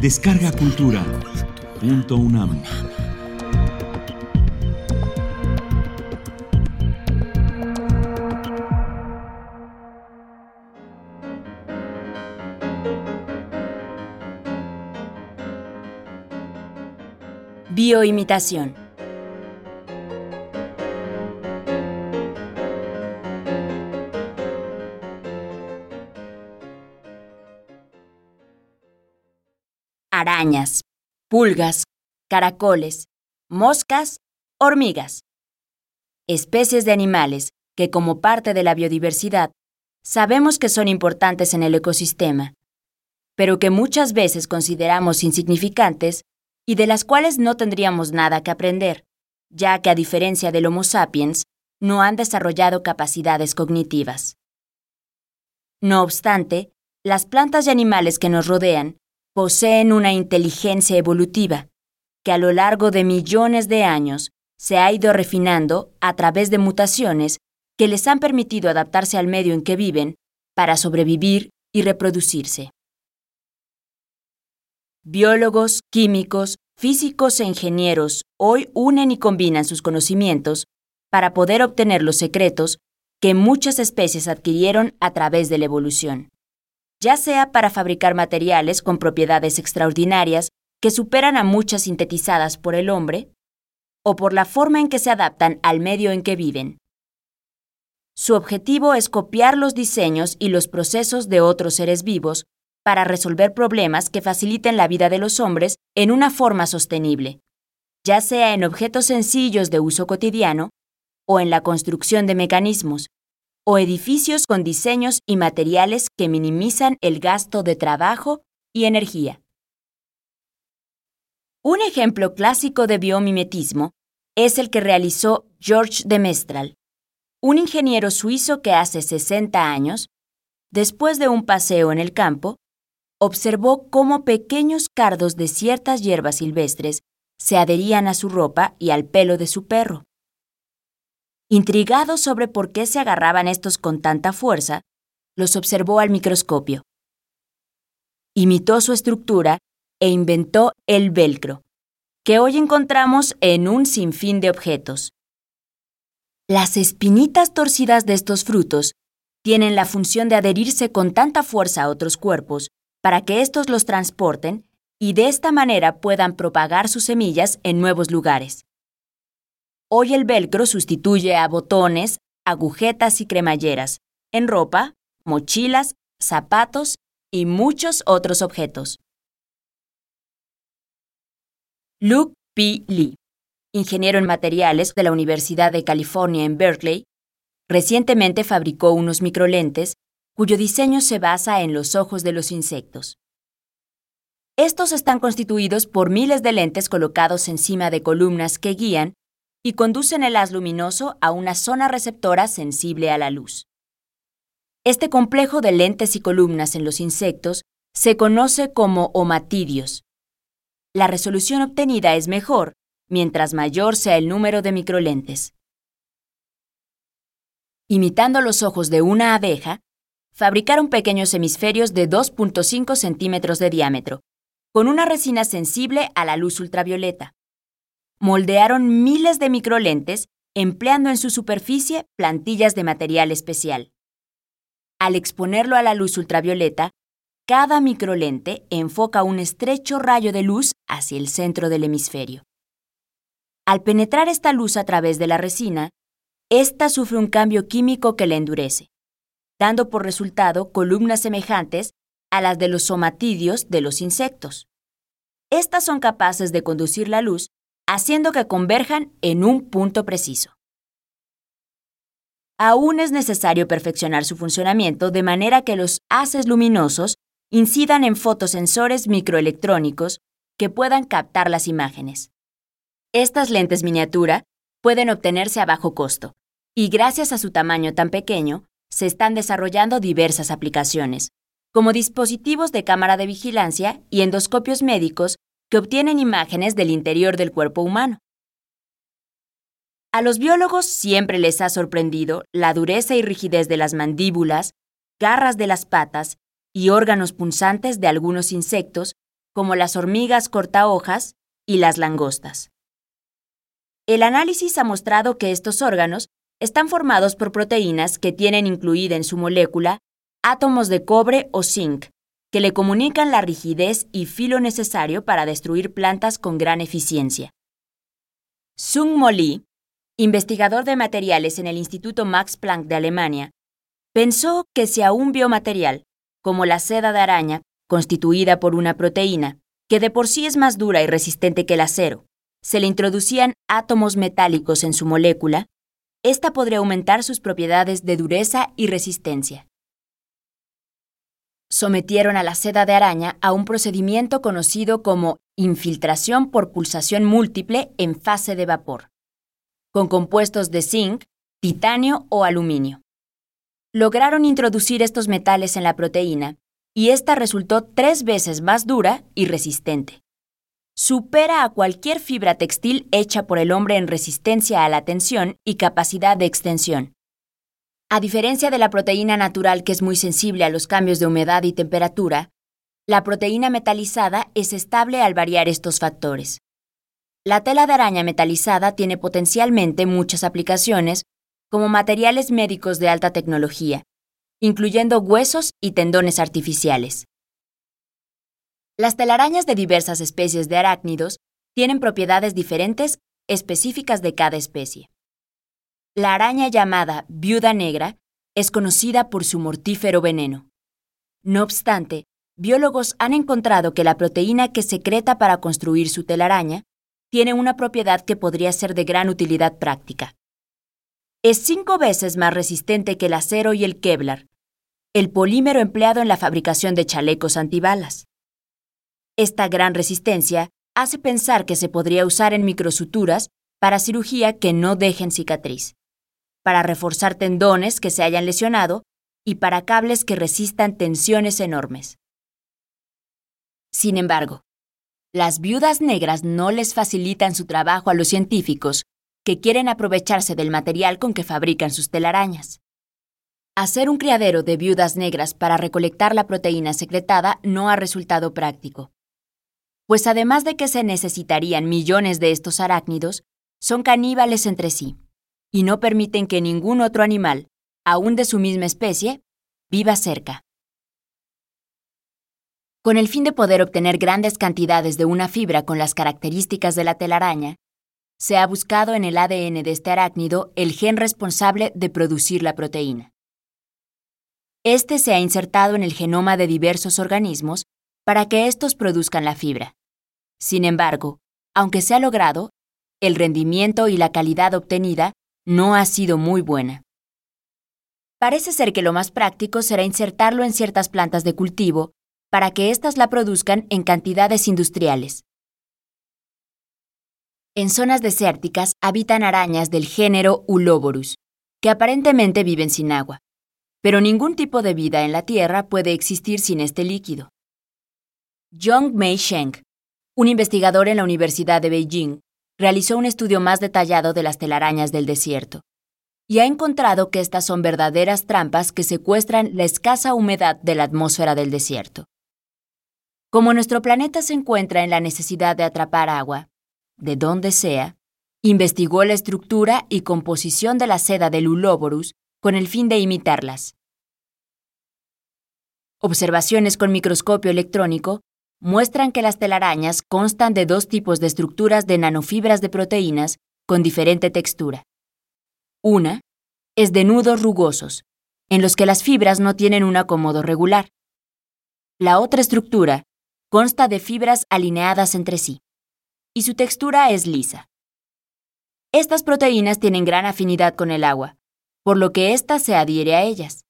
Descarga Cultura. Punto UNAM. Bioimitación. Arañas, pulgas, caracoles, moscas, hormigas. Especies de animales que como parte de la biodiversidad sabemos que son importantes en el ecosistema, pero que muchas veces consideramos insignificantes y de las cuales no tendríamos nada que aprender, ya que a diferencia del Homo sapiens, no han desarrollado capacidades cognitivas. No obstante, las plantas y animales que nos rodean poseen una inteligencia evolutiva que a lo largo de millones de años se ha ido refinando a través de mutaciones que les han permitido adaptarse al medio en que viven para sobrevivir y reproducirse. Biólogos, químicos, físicos e ingenieros hoy unen y combinan sus conocimientos para poder obtener los secretos que muchas especies adquirieron a través de la evolución, ya sea para fabricar materiales con propiedades extraordinarias que superan a muchas sintetizadas por el hombre, o por la forma en que se adaptan al medio en que viven. Su objetivo es copiar los diseños y los procesos de otros seres vivos para resolver problemas que faciliten la vida de los hombres en una forma sostenible, ya sea en objetos sencillos de uso cotidiano o en la construcción de mecanismos, o edificios con diseños y materiales que minimizan el gasto de trabajo y energía. Un ejemplo clásico de biomimetismo es el que realizó George de Mestral, un ingeniero suizo que hace 60 años, después de un paseo en el campo, observó cómo pequeños cardos de ciertas hierbas silvestres se adherían a su ropa y al pelo de su perro. Intrigado sobre por qué se agarraban estos con tanta fuerza, los observó al microscopio. Imitó su estructura e inventó el velcro, que hoy encontramos en un sinfín de objetos. Las espinitas torcidas de estos frutos tienen la función de adherirse con tanta fuerza a otros cuerpos para que éstos los transporten y de esta manera puedan propagar sus semillas en nuevos lugares. Hoy el velcro sustituye a botones, agujetas y cremalleras, en ropa, mochilas, zapatos y muchos otros objetos. Luke P. Lee, ingeniero en materiales de la Universidad de California en Berkeley, recientemente fabricó unos microlentes cuyo diseño se basa en los ojos de los insectos. Estos están constituidos por miles de lentes colocados encima de columnas que guían y conducen el haz luminoso a una zona receptora sensible a la luz. Este complejo de lentes y columnas en los insectos se conoce como omatidios. La resolución obtenida es mejor mientras mayor sea el número de microlentes. Imitando los ojos de una abeja, fabricaron pequeños hemisferios de 2.5 centímetros de diámetro, con una resina sensible a la luz ultravioleta. Moldearon miles de microlentes empleando en su superficie plantillas de material especial. Al exponerlo a la luz ultravioleta, cada microlente enfoca un estrecho rayo de luz hacia el centro del hemisferio. Al penetrar esta luz a través de la resina, ésta sufre un cambio químico que la endurece dando por resultado columnas semejantes a las de los somatidios de los insectos. Estas son capaces de conducir la luz haciendo que converjan en un punto preciso. Aún es necesario perfeccionar su funcionamiento de manera que los haces luminosos incidan en fotosensores microelectrónicos que puedan captar las imágenes. Estas lentes miniatura pueden obtenerse a bajo costo, y gracias a su tamaño tan pequeño, se están desarrollando diversas aplicaciones, como dispositivos de cámara de vigilancia y endoscopios médicos que obtienen imágenes del interior del cuerpo humano. A los biólogos siempre les ha sorprendido la dureza y rigidez de las mandíbulas, garras de las patas y órganos punzantes de algunos insectos como las hormigas cortahojas y las langostas. El análisis ha mostrado que estos órganos están formados por proteínas que tienen incluida en su molécula átomos de cobre o zinc, que le comunican la rigidez y filo necesario para destruir plantas con gran eficiencia. Sung Mo investigador de materiales en el Instituto Max Planck de Alemania, pensó que si a un biomaterial, como la seda de araña, constituida por una proteína, que de por sí es más dura y resistente que el acero, se le introducían átomos metálicos en su molécula, ésta podría aumentar sus propiedades de dureza y resistencia. Sometieron a la seda de araña a un procedimiento conocido como infiltración por pulsación múltiple en fase de vapor, con compuestos de zinc, titanio o aluminio. Lograron introducir estos metales en la proteína y esta resultó tres veces más dura y resistente. Supera a cualquier fibra textil hecha por el hombre en resistencia a la tensión y capacidad de extensión. A diferencia de la proteína natural que es muy sensible a los cambios de humedad y temperatura, la proteína metalizada es estable al variar estos factores. La tela de araña metalizada tiene potencialmente muchas aplicaciones como materiales médicos de alta tecnología, incluyendo huesos y tendones artificiales. Las telarañas de diversas especies de arácnidos tienen propiedades diferentes específicas de cada especie. La araña llamada viuda negra es conocida por su mortífero veneno. No obstante, biólogos han encontrado que la proteína que secreta para construir su telaraña tiene una propiedad que podría ser de gran utilidad práctica. Es cinco veces más resistente que el acero y el Kevlar, el polímero empleado en la fabricación de chalecos antibalas. Esta gran resistencia hace pensar que se podría usar en microsuturas para cirugía que no dejen cicatriz, para reforzar tendones que se hayan lesionado y para cables que resistan tensiones enormes. Sin embargo, las viudas negras no les facilitan su trabajo a los científicos que quieren aprovecharse del material con que fabrican sus telarañas. Hacer un criadero de viudas negras para recolectar la proteína secretada no ha resultado práctico, pues además de que se necesitarían millones de estos arácnidos, son caníbales entre sí y no permiten que ningún otro animal, aún de su misma especie, viva cerca. Con el fin de poder obtener grandes cantidades de una fibra con las características de la telaraña, se ha buscado en el ADN de este arácnido el gen responsable de producir la proteína. Este se ha insertado en el genoma de diversos organismos para que estos produzcan la fibra. Sin embargo, aunque se ha logrado, el rendimiento y la calidad obtenida no ha sido muy buena. Parece ser que lo más práctico será insertarlo en ciertas plantas de cultivo para que éstas la produzcan en cantidades industriales. En zonas desérticas habitan arañas del género Uloborus, que aparentemente viven sin agua pero ningún tipo de vida en la Tierra puede existir sin este líquido. Zhong Mei Sheng, un investigador en la Universidad de Beijing, realizó un estudio más detallado de las telarañas del desierto y ha encontrado que estas son verdaderas trampas que secuestran la escasa humedad de la atmósfera del desierto. Como nuestro planeta se encuentra en la necesidad de atrapar agua, de donde sea, investigó la estructura y composición de la seda del Uloborus con el fin de imitarlas. Observaciones con microscopio electrónico muestran que las telarañas constan de dos tipos de estructuras de nanofibras de proteínas con diferente textura. Una es de nudos rugosos, en los que las fibras no tienen un acomodo regular. La otra estructura consta de fibras alineadas entre sí, y su textura es lisa. Estas proteínas tienen gran afinidad con el agua, por lo que ésta se adhiere a ellas.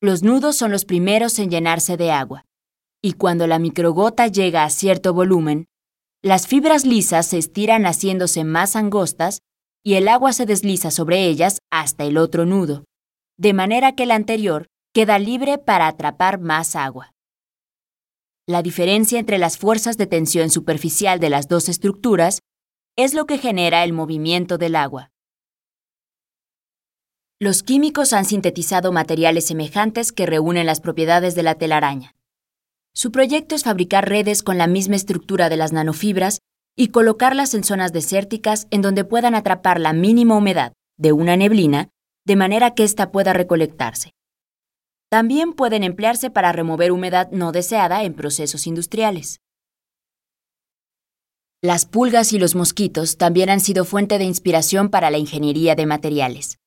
Los nudos son los primeros en llenarse de agua, y cuando la microgota llega a cierto volumen, las fibras lisas se estiran haciéndose más angostas y el agua se desliza sobre ellas hasta el otro nudo, de manera que el anterior queda libre para atrapar más agua. La diferencia entre las fuerzas de tensión superficial de las dos estructuras es lo que genera el movimiento del agua. Los químicos han sintetizado materiales semejantes que reúnen las propiedades de la telaraña. Su proyecto es fabricar redes con la misma estructura de las nanofibras y colocarlas en zonas desérticas en donde puedan atrapar la mínima humedad de una neblina de manera que ésta pueda recolectarse. También pueden emplearse para remover humedad no deseada en procesos industriales. Las pulgas y los mosquitos también han sido fuente de inspiración para la ingeniería de materiales.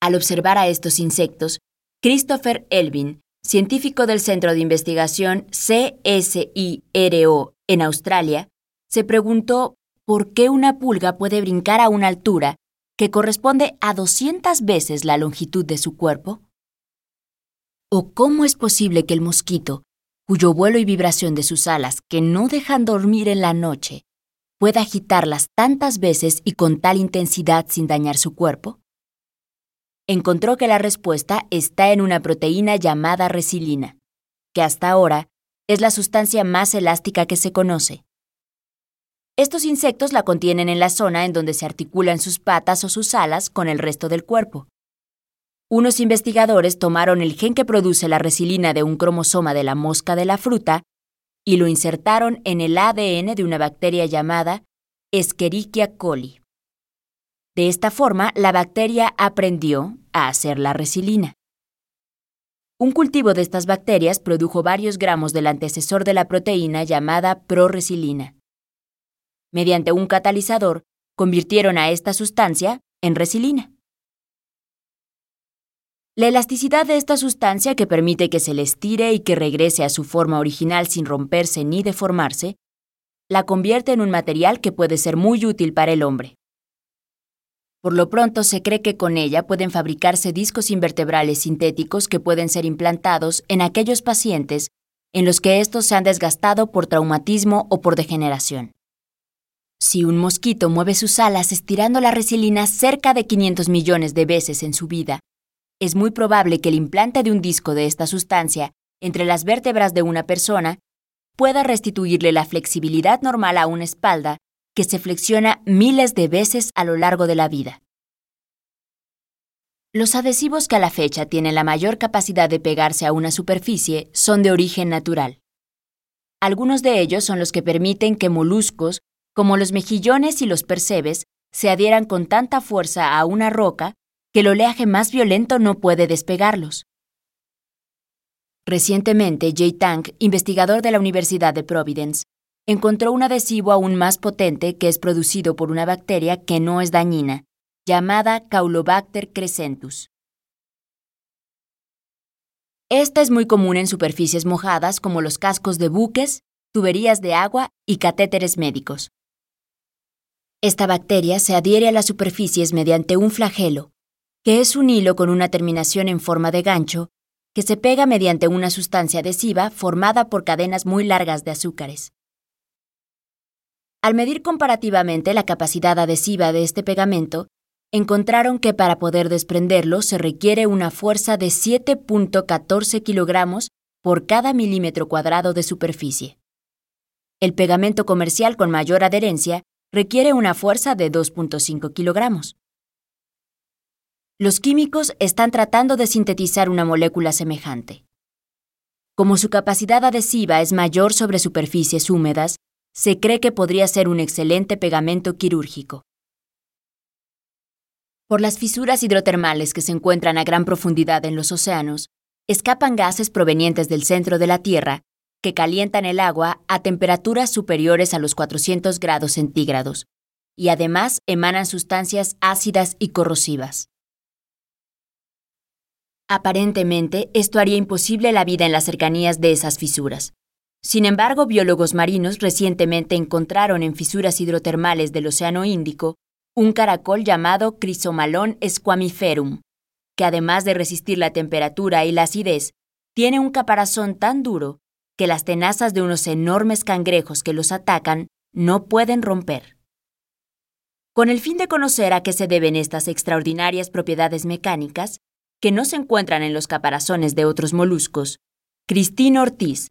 Al observar a estos insectos, Christopher Elvin, científico del Centro de Investigación CSIRO en Australia, se preguntó por qué una pulga puede brincar a una altura que corresponde a 200 veces la longitud de su cuerpo. ¿O cómo es posible que el mosquito, cuyo vuelo y vibración de sus alas que no dejan dormir en la noche, pueda agitarlas tantas veces y con tal intensidad sin dañar su cuerpo? Encontró que la respuesta está en una proteína llamada resilina, que hasta ahora es la sustancia más elástica que se conoce. Estos insectos la contienen en la zona en donde se articulan sus patas o sus alas con el resto del cuerpo. Unos investigadores tomaron el gen que produce la resilina de un cromosoma de la mosca de la fruta y lo insertaron en el ADN de una bacteria llamada Escherichia coli. De esta forma, la bacteria aprendió a hacer la resilina. Un cultivo de estas bacterias produjo varios gramos del antecesor de la proteína llamada proresilina mediante un catalizador, convirtieron a esta sustancia en resilina. La elasticidad de esta sustancia que permite que se le estire y que regrese a su forma original sin romperse ni deformarse, la convierte en un material que puede ser muy útil para el hombre. Por lo pronto se cree que con ella pueden fabricarse discos invertebrales sintéticos que pueden ser implantados en aquellos pacientes en los que estos se han desgastado por traumatismo o por degeneración. Si un mosquito mueve sus alas estirando la resilina cerca de 500 millones de veces en su vida, es muy probable que el implante de un disco de esta sustancia entre las vértebras de una persona pueda restituirle la flexibilidad normal a una espalda que se flexiona miles de veces a lo largo de la vida. Los adhesivos que a la fecha tienen la mayor capacidad de pegarse a una superficie son de origen natural. Algunos de ellos son los que permiten que moluscos como los mejillones y los percebes, se adhieran con tanta fuerza a una roca que el oleaje más violento no puede despegarlos. Recientemente, Jay Tang, investigador de la Universidad de Providence, encontró un adhesivo aún más potente que es producido por una bacteria que no es dañina, llamada Caulobacter crescentus. Esta es muy común en superficies mojadas como los cascos de buques, tuberías de agua y catéteres médicos. Esta bacteria se adhiere a las superficies mediante un flagelo, que es un hilo con una terminación en forma de gancho, que se pega mediante una sustancia adhesiva formada por cadenas muy largas de azúcares. Al medir comparativamente la capacidad adhesiva de este pegamento, encontraron que para poder desprenderlo se requiere una fuerza de 7.14 kilogramos por cada milímetro cuadrado de superficie. El pegamento comercial con mayor adherencia requiere una fuerza de 2.5 kilogramos. Los químicos están tratando de sintetizar una molécula semejante. Como su capacidad adhesiva es mayor sobre superficies húmedas, se cree que podría ser un excelente pegamento quirúrgico. Por las fisuras hidrotermales que se encuentran a gran profundidad en los océanos, escapan gases provenientes del centro de la Tierra que calientan el agua a temperaturas superiores a los 400 grados centígrados y además emanan sustancias ácidas y corrosivas. Aparentemente, esto haría imposible la vida en las cercanías de esas fisuras. Sin embargo, biólogos marinos recientemente encontraron en fisuras hidrotermales del Océano Índico un caracol llamado Chrysomalon squamiferum, que además de resistir la temperatura y la acidez, tiene un caparazón tan duro que las tenazas de unos enormes cangrejos que los atacan no pueden romper. Con el fin de conocer a qué se deben estas extraordinarias propiedades mecánicas, que no se encuentran en los caparazones de otros moluscos, Christine Ortiz,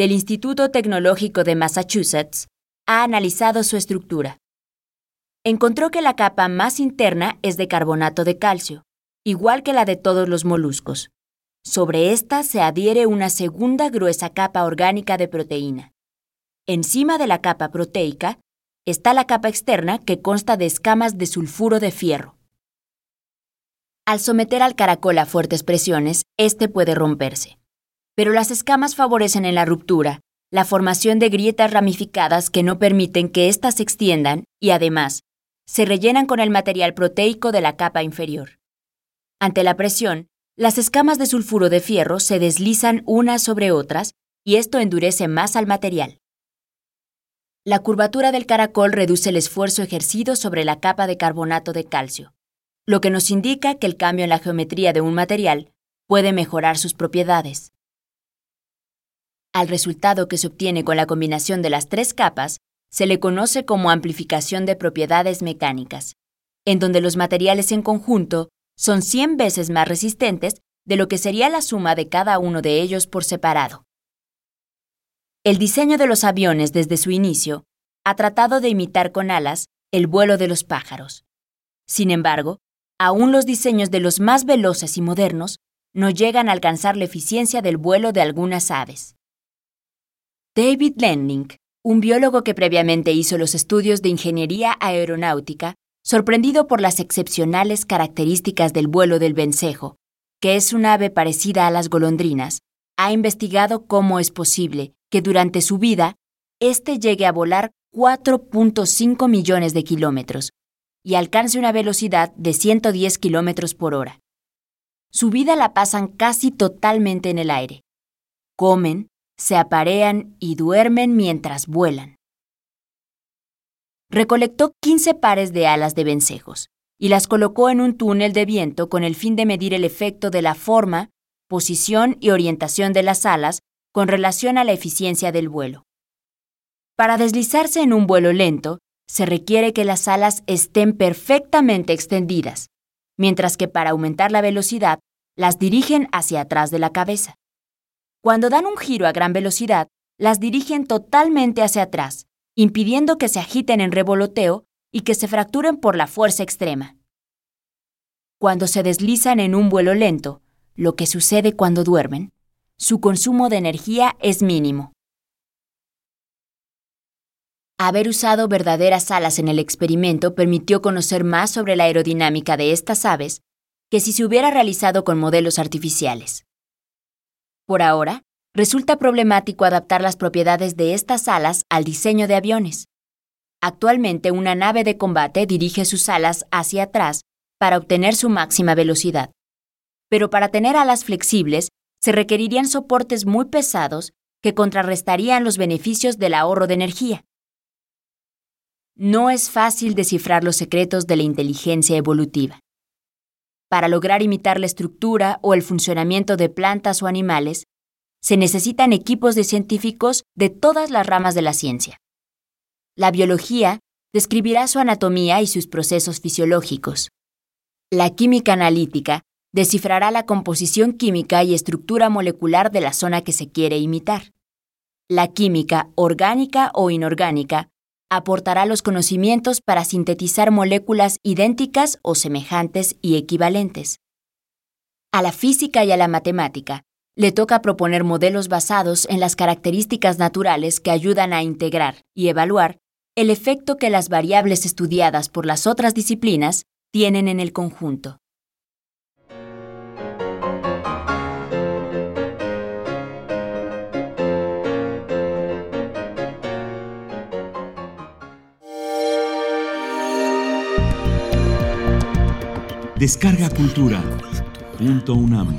del Instituto Tecnológico de Massachusetts, ha analizado su estructura. Encontró que la capa más interna es de carbonato de calcio, igual que la de todos los moluscos, Sobre esta se adhiere una segunda gruesa capa orgánica de proteína. Encima de la capa proteica está la capa externa que consta de escamas de sulfuro de fierro. Al someter al caracol a fuertes presiones, este puede romperse. Pero las escamas favorecen en la ruptura la formación de grietas ramificadas que no permiten que éstas se extiendan y además se rellenan con el material proteico de la capa inferior. Ante la presión, las escamas de sulfuro de fierro se deslizan unas sobre otras y esto endurece más al material. La curvatura del caracol reduce el esfuerzo ejercido sobre la capa de carbonato de calcio, lo que nos indica que el cambio en la geometría de un material puede mejorar sus propiedades. Al resultado que se obtiene con la combinación de las tres capas se le conoce como amplificación de propiedades mecánicas, en donde los materiales en conjunto son 100 veces más resistentes de lo que sería la suma de cada uno de ellos por separado. El diseño de los aviones desde su inicio ha tratado de imitar con alas el vuelo de los pájaros. Sin embargo, aún los diseños de los más veloces y modernos no llegan a alcanzar la eficiencia del vuelo de algunas aves. David Lenning, un biólogo que previamente hizo los estudios de ingeniería aeronáutica, sorprendido por las excepcionales características del vuelo del vencejo, que es un ave parecida a las golondrinas, ha investigado cómo es posible que durante su vida éste llegue a volar 4.5 millones de kilómetros y alcance una velocidad de 110 kilómetros por hora. Su vida la pasan casi totalmente en el aire. Comen, se aparean y duermen mientras vuelan recolectó 15 pares de alas de vencejos y las colocó en un túnel de viento con el fin de medir el efecto de la forma, posición y orientación de las alas con relación a la eficiencia del vuelo. Para deslizarse en un vuelo lento, se requiere que las alas estén perfectamente extendidas, mientras que para aumentar la velocidad, las dirigen hacia atrás de la cabeza. Cuando dan un giro a gran velocidad, las dirigen totalmente hacia atrás, impidiendo que se agiten en revoloteo y que se fracturen por la fuerza extrema. Cuando se deslizan en un vuelo lento, lo que sucede cuando duermen, su consumo de energía es mínimo. Haber usado verdaderas alas en el experimento permitió conocer más sobre la aerodinámica de estas aves que si se hubiera realizado con modelos artificiales. Por ahora, resulta problemático adaptar las propiedades de estas alas al diseño de aviones. Actualmente una nave de combate dirige sus alas hacia atrás para obtener su máxima velocidad. Pero para tener alas flexibles se requerirían soportes muy pesados que contrarrestarían los beneficios del ahorro de energía. No es fácil descifrar los secretos de la inteligencia evolutiva. Para lograr imitar la estructura o el funcionamiento de plantas o animales, se necesitan equipos de científicos de todas las ramas de la ciencia. La biología describirá su anatomía y sus procesos fisiológicos. La química analítica descifrará la composición química y estructura molecular de la zona que se quiere imitar. La química orgánica o inorgánica aportará los conocimientos para sintetizar moléculas idénticas o semejantes y equivalentes. A la física y a la matemática le toca proponer modelos basados en las características naturales que ayudan a integrar y evaluar el efecto que las variables estudiadas por las otras disciplinas tienen en el conjunto. Descarga Cultura. Punto UNAM.